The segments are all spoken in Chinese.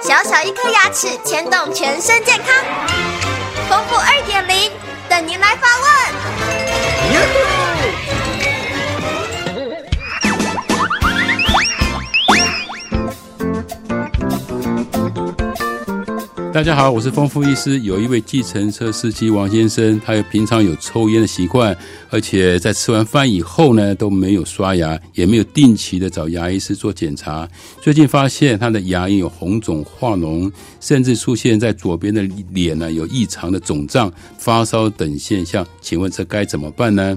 小小一颗牙齿牵动全身健康，丰富二点零等您来发问。大家好，我是丰富医师。有一位计程车司机王先生，他有平常有抽烟的习惯，而且在吃完饭以后呢都没有刷牙，也没有定期的找牙医师做检查。最近发现他的牙龈有红肿化脓，甚至出现在左边的脸呢有异常的肿胀、发烧等现象。请问这该怎么办呢？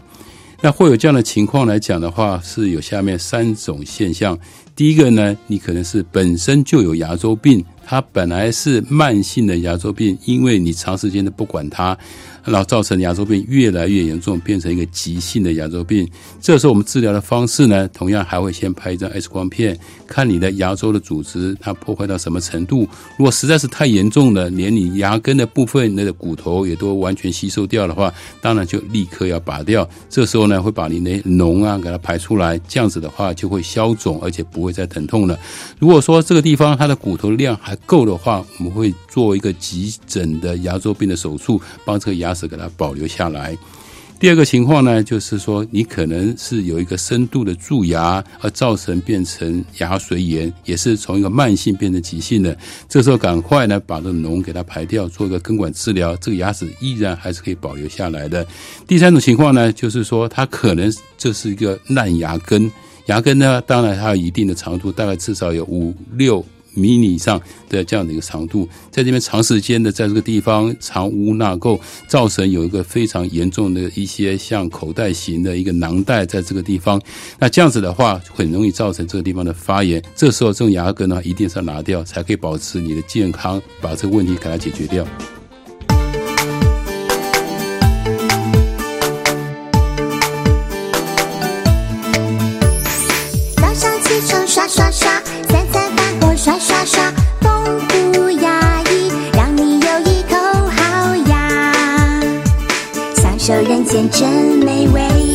那会有这样的情况来讲的话，是有下面三种现象。第一个呢，你可能是本身就有牙周病。它本来是慢性的牙周病，因为你长时间的不管它。然后造成牙周病越来越严重，变成一个急性的牙周病。这时候我们治疗的方式呢，同样还会先拍一张 X 光片，看你的牙周的组织它破坏到什么程度。如果实在是太严重了，连你牙根的部分那个骨头也都完全吸收掉的话，当然就立刻要拔掉。这时候呢，会把你的脓啊给它排出来，这样子的话就会消肿，而且不会再疼痛了。如果说这个地方它的骨头量还够的话，我们会做一个急诊的牙周病的手术，帮这个牙。齿给它保留下来。第二个情况呢，就是说你可能是有一个深度的蛀牙，而造成变成牙髓炎，也是从一个慢性变成急性的。这时候赶快呢把这脓给它排掉，做一个根管治疗，这个牙齿依然还是可以保留下来的。第三种情况呢，就是说它可能这是一个烂牙根，牙根呢当然它有一定的长度，大概至少有五六。迷你以上的这样的一个长度，在这边长时间的在这个地方藏污纳垢，造成有一个非常严重的一些像口袋型的一个囊袋在这个地方，那这样子的话，很容易造成这个地方的发炎。这时候这种牙根呢，一定是要拿掉，才可以保持你的健康，把这个问题给它解决掉。受人间真美味。